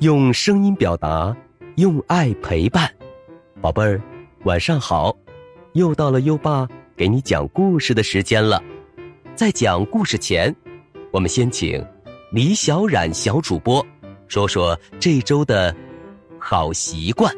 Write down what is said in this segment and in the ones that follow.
用声音表达，用爱陪伴。宝贝儿，晚上好！又到了优爸给你讲故事的时间了。在讲故事前，我们先请李小冉小主播说说这周的好习惯。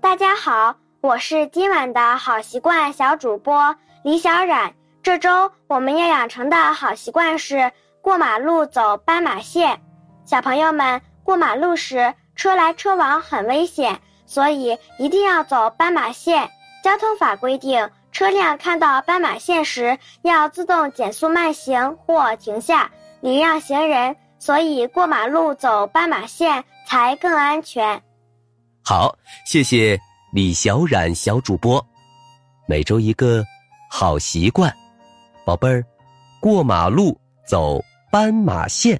大家好，我是今晚的好习惯小主播李小冉。这周我们要养成的好习惯是过马路走斑马线。小朋友们，过马路时车来车往很危险，所以一定要走斑马线。交通法规定，车辆看到斑马线时要自动减速慢行或停下，礼让行人。所以过马路走斑马线才更安全。好，谢谢李小冉小主播。每周一个好习惯，宝贝儿，过马路走斑马线，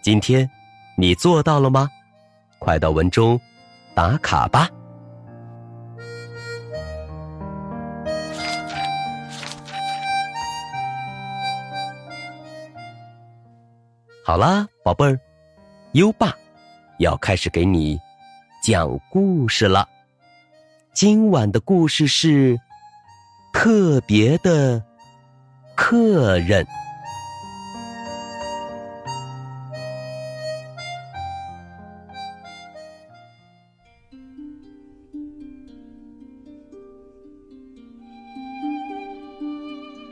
今天你做到了吗？快到文中打卡吧。好啦，宝贝儿，优爸要开始给你。讲故事了。今晚的故事是特别的客人。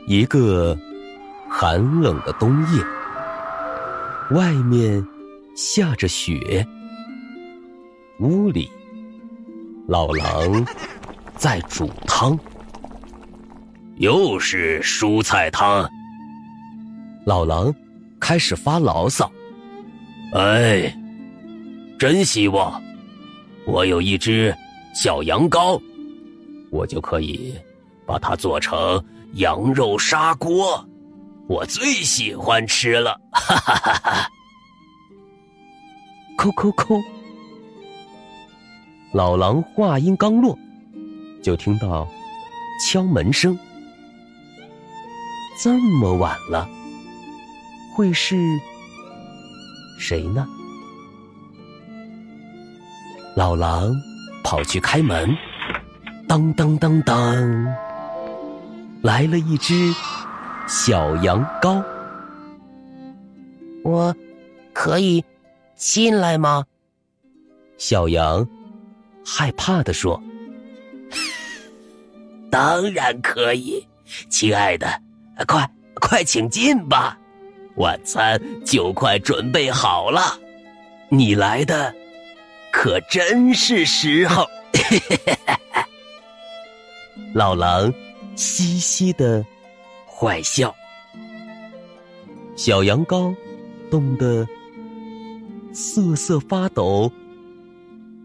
一个寒冷的冬夜，外面下着雪。屋里，老狼在煮汤，又是蔬菜汤。老狼开始发牢骚：“哎，真希望我有一只小羊羔，我就可以把它做成羊肉砂锅，我最喜欢吃了。”哈哈哈哈！扣扣扣。老狼话音刚落，就听到敲门声。这么晚了，会是谁呢？老狼跑去开门，当当当当，来了一只小羊羔。我可以进来吗？小羊。害怕的说：“ 当然可以，亲爱的，快快请进吧，晚餐就快准备好了，你来的可真是时候。”老狼嘻嘻的坏笑，小羊羔冻得瑟瑟发抖。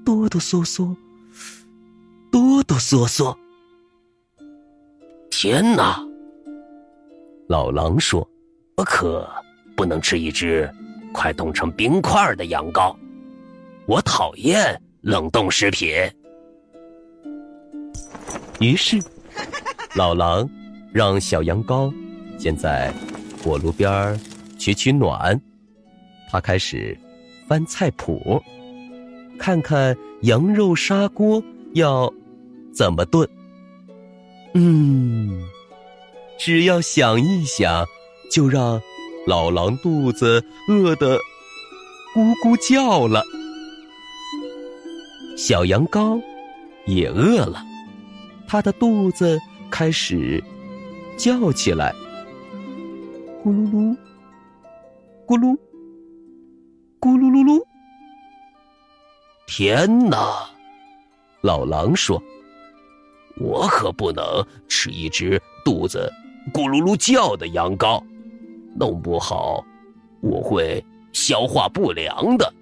哆哆嗦嗦，哆哆嗦嗦。天哪！老狼说：“我可不能吃一只快冻成冰块的羊羔，我讨厌冷冻食品。”于是，老狼让小羊羔先在火炉边取取暖。他开始翻菜谱。看看羊肉砂锅要怎么炖？嗯，只要想一想，就让老狼肚子饿得咕咕叫了。小羊羔也饿了，它的肚子开始叫起来，咕噜噜，咕噜，咕噜噜噜。天哪！老狼说：“我可不能吃一只肚子咕噜噜叫的羊羔，弄不好我会消化不良的。”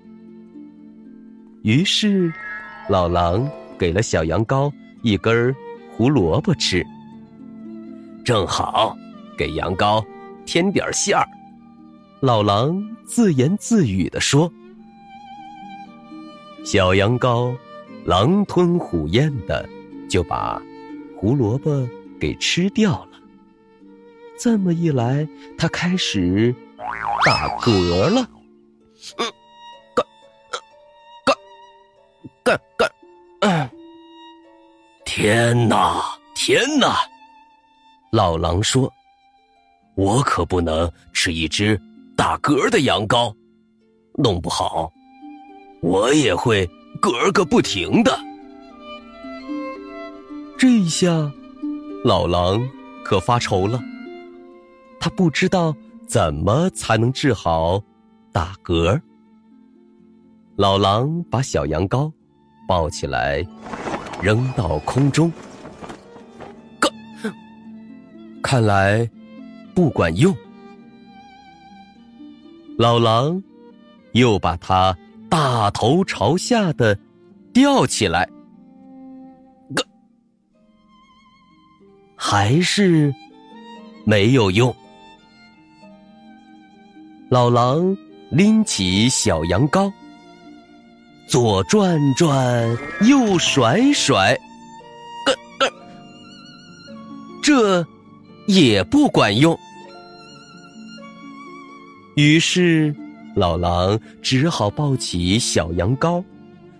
于是，老狼给了小羊羔一根胡萝卜吃，正好给羊羔添点馅儿。老狼自言自语地说。小羊羔狼吞虎咽的就把胡萝卜给吃掉了。这么一来，它开始打嗝了。嗯，干，干，干干，嗯。天哪，天哪！老狼说：“我可不能吃一只打嗝的羊羔，弄不好我也会嗝个不停的。”这一下，老狼可发愁了。他不知道怎么才能治好打嗝。老狼把小羊羔抱起来。扔到空中，个，看来不管用。老狼又把它大头朝下的吊起来，个，还是没有用。老狼拎起小羊羔。左转转，右甩甩，咯咯，这也不管用。于是，老狼只好抱起小羊羔，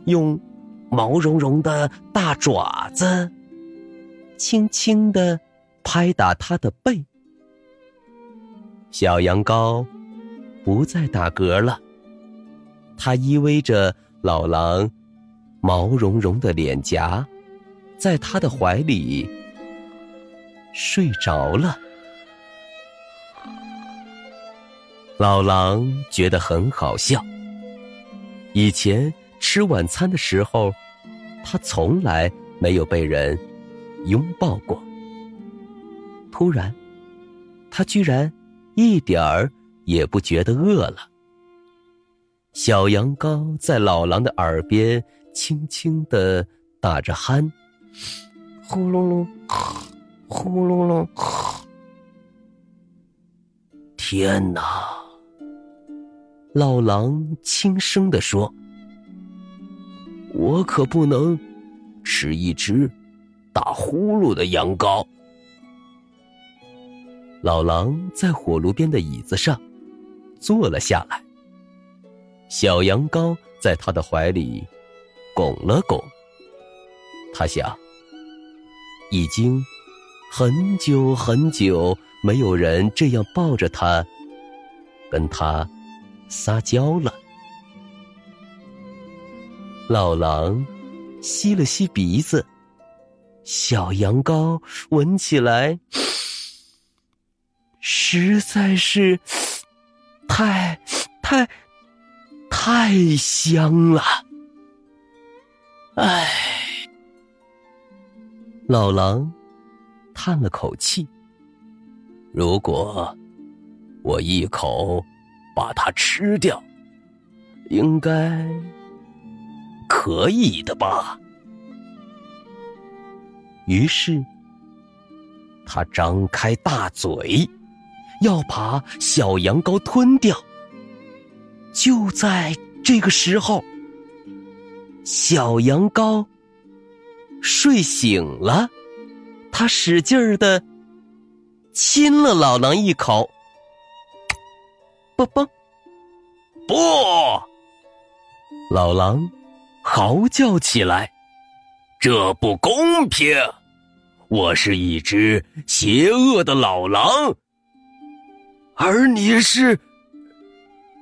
用毛茸茸的大爪子，轻轻的拍打它的背。小羊羔不再打嗝了，它依偎着。老狼毛茸茸的脸颊，在他的怀里睡着了。老狼觉得很好笑。以前吃晚餐的时候，他从来没有被人拥抱过。突然，他居然一点儿也不觉得饿了。小羊羔在老狼的耳边轻轻的打着鼾，呼隆隆，呼隆隆。天哪！老狼轻声的说：“我可不能吃一只打呼噜的羊羔。”老狼在火炉边的椅子上坐了下来。小羊羔在他的怀里拱了拱，他想，已经很久很久没有人这样抱着他，跟他撒娇了。老狼吸了吸鼻子，小羊羔闻起来实在是太太。太香了，唉，老狼叹了口气。如果我一口把它吃掉，应该可以的吧？于是，他张开大嘴，要把小羊羔吞掉。就在这个时候，小羊羔睡醒了，他使劲儿的亲了老狼一口，啵啵，不！老狼嚎叫起来：“这不公平！我是一只邪恶的老狼，而你是……”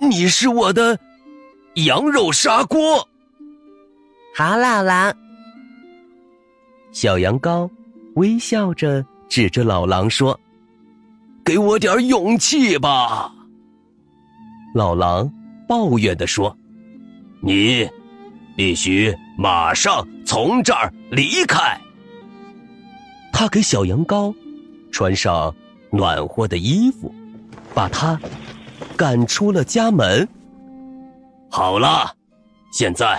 你是我的羊肉砂锅。好，老狼。小羊羔微笑着指着老狼说：“给我点勇气吧。”老狼抱怨的说：“你必须马上从这儿离开。”他给小羊羔穿上暖和的衣服，把它。赶出了家门。好了，现在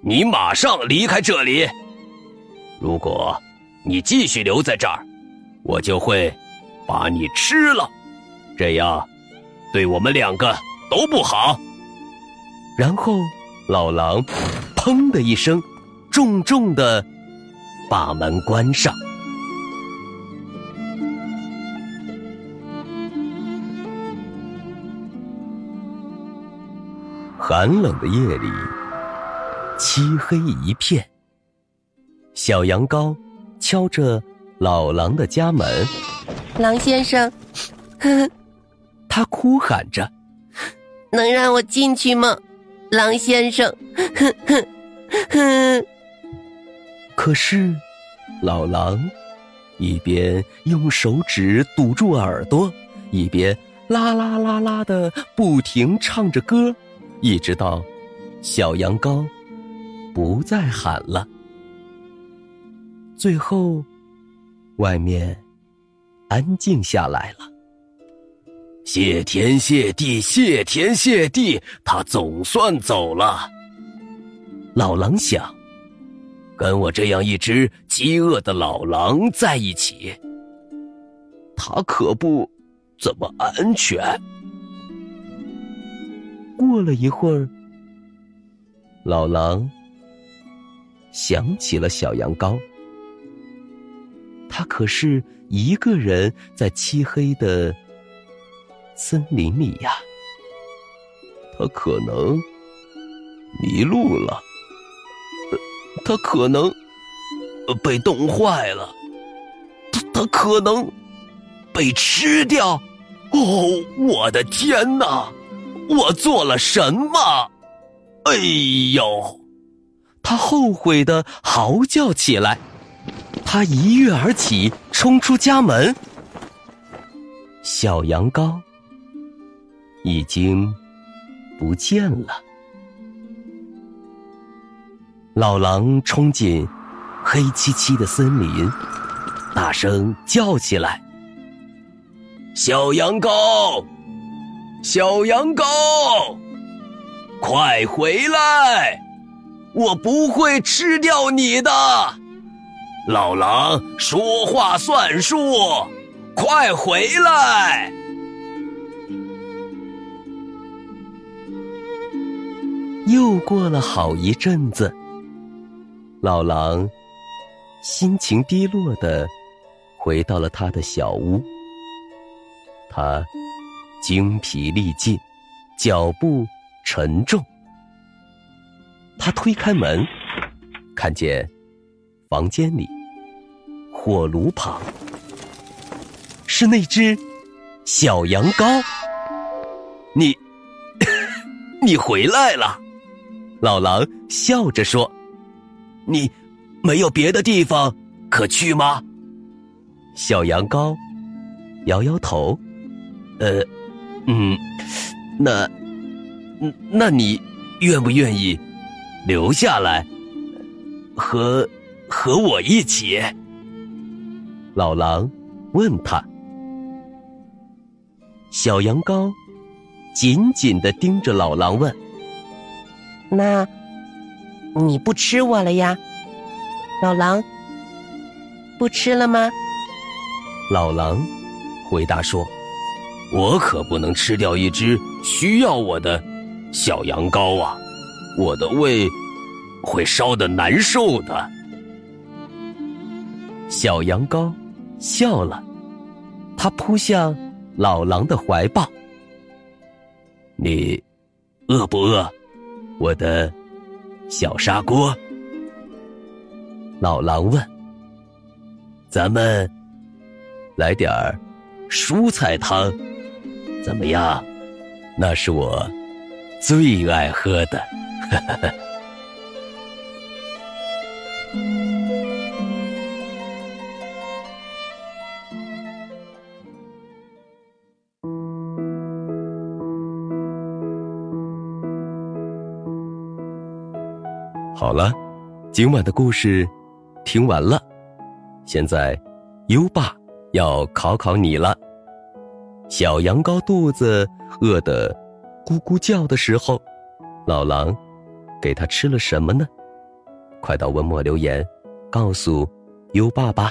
你马上离开这里。如果你继续留在这儿，我就会把你吃了，这样对我们两个都不好。然后，老狼“砰”的一声，重重的把门关上。寒冷的夜里，漆黑一片。小羊羔敲着老狼的家门，狼先生，呵呵，他哭喊着：“能让我进去吗？”狼先生，哼哼哼。可是，老狼一边用手指堵住耳朵，一边啦啦啦啦的不停唱着歌。一直到小羊羔不再喊了，最后外面安静下来了。谢天谢地，谢天谢地，他总算走了。老狼想，跟我这样一只饥饿的老狼在一起，他可不怎么安全。过了一会儿，老狼想起了小羊羔，他可是一个人在漆黑的森林里呀，他可能迷路了，他可能被冻坏了，他他可能被吃掉。哦，我的天哪！我做了什么？哎呦！他后悔的嚎叫起来。他一跃而起，冲出家门。小羊羔已经不见了。老狼冲进黑漆漆的森林，大声叫起来：“小羊羔！”小羊羔，快回来！我不会吃掉你的。老狼说话算数，快回来！又过了好一阵子，老狼心情低落的回到了他的小屋，他。精疲力尽，脚步沉重。他推开门，看见房间里火炉旁是那只小羊羔。你，你回来了，老狼笑着说：“你没有别的地方可去吗？”小羊羔摇摇头，呃。嗯，那，那你愿不愿意留下来和和我一起？老狼问他。小羊羔紧紧的盯着老狼问：“那你不吃我了呀？老狼不吃了吗？”老狼回答说。我可不能吃掉一只需要我的小羊羔啊！我的胃会烧得难受的。小羊羔笑了，它扑向老狼的怀抱。你饿不饿，我的小砂锅？老狼问。咱们来点儿蔬菜汤。怎么样？那是我最爱喝的。好了，今晚的故事听完了，现在优爸要考考你了。小羊羔肚子饿得咕咕叫的时候，老狼给它吃了什么呢？快到文末留言，告诉优爸吧。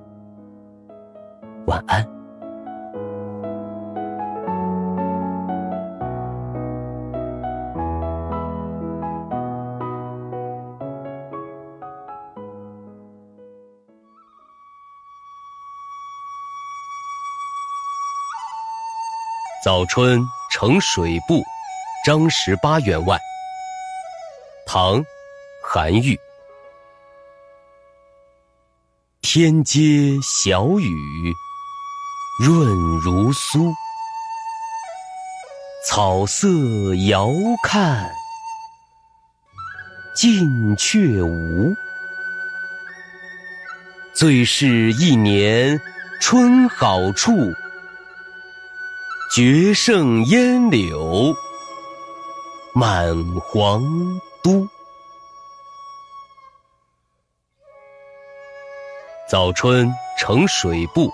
晚安。早春呈水部，张十八员外。唐·韩愈。天街小雨润如酥，草色遥看近却无。最是一年春好处。绝胜烟柳满皇都。早春呈水部，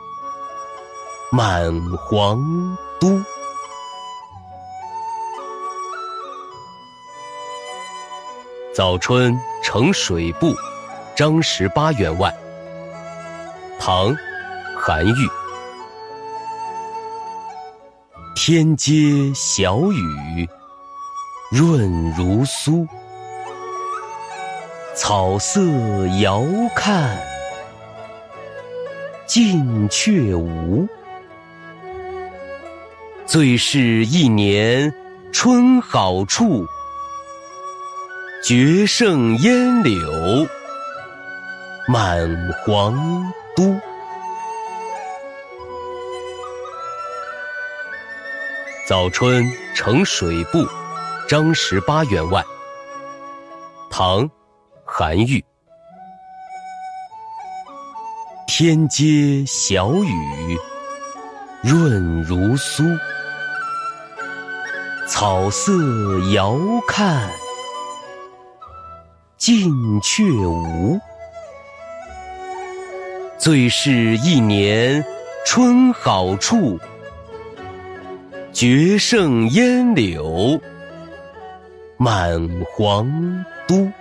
满皇都。早春呈水部，张十八员外。唐·韩愈。天街小雨润如酥，草色遥看近却无。最是一年春好处，绝胜烟柳满皇都。早春呈水部，张十八员外。唐·韩愈。天街小雨润如酥，草色遥看近却无。最是一年春好处。绝胜烟柳满皇都。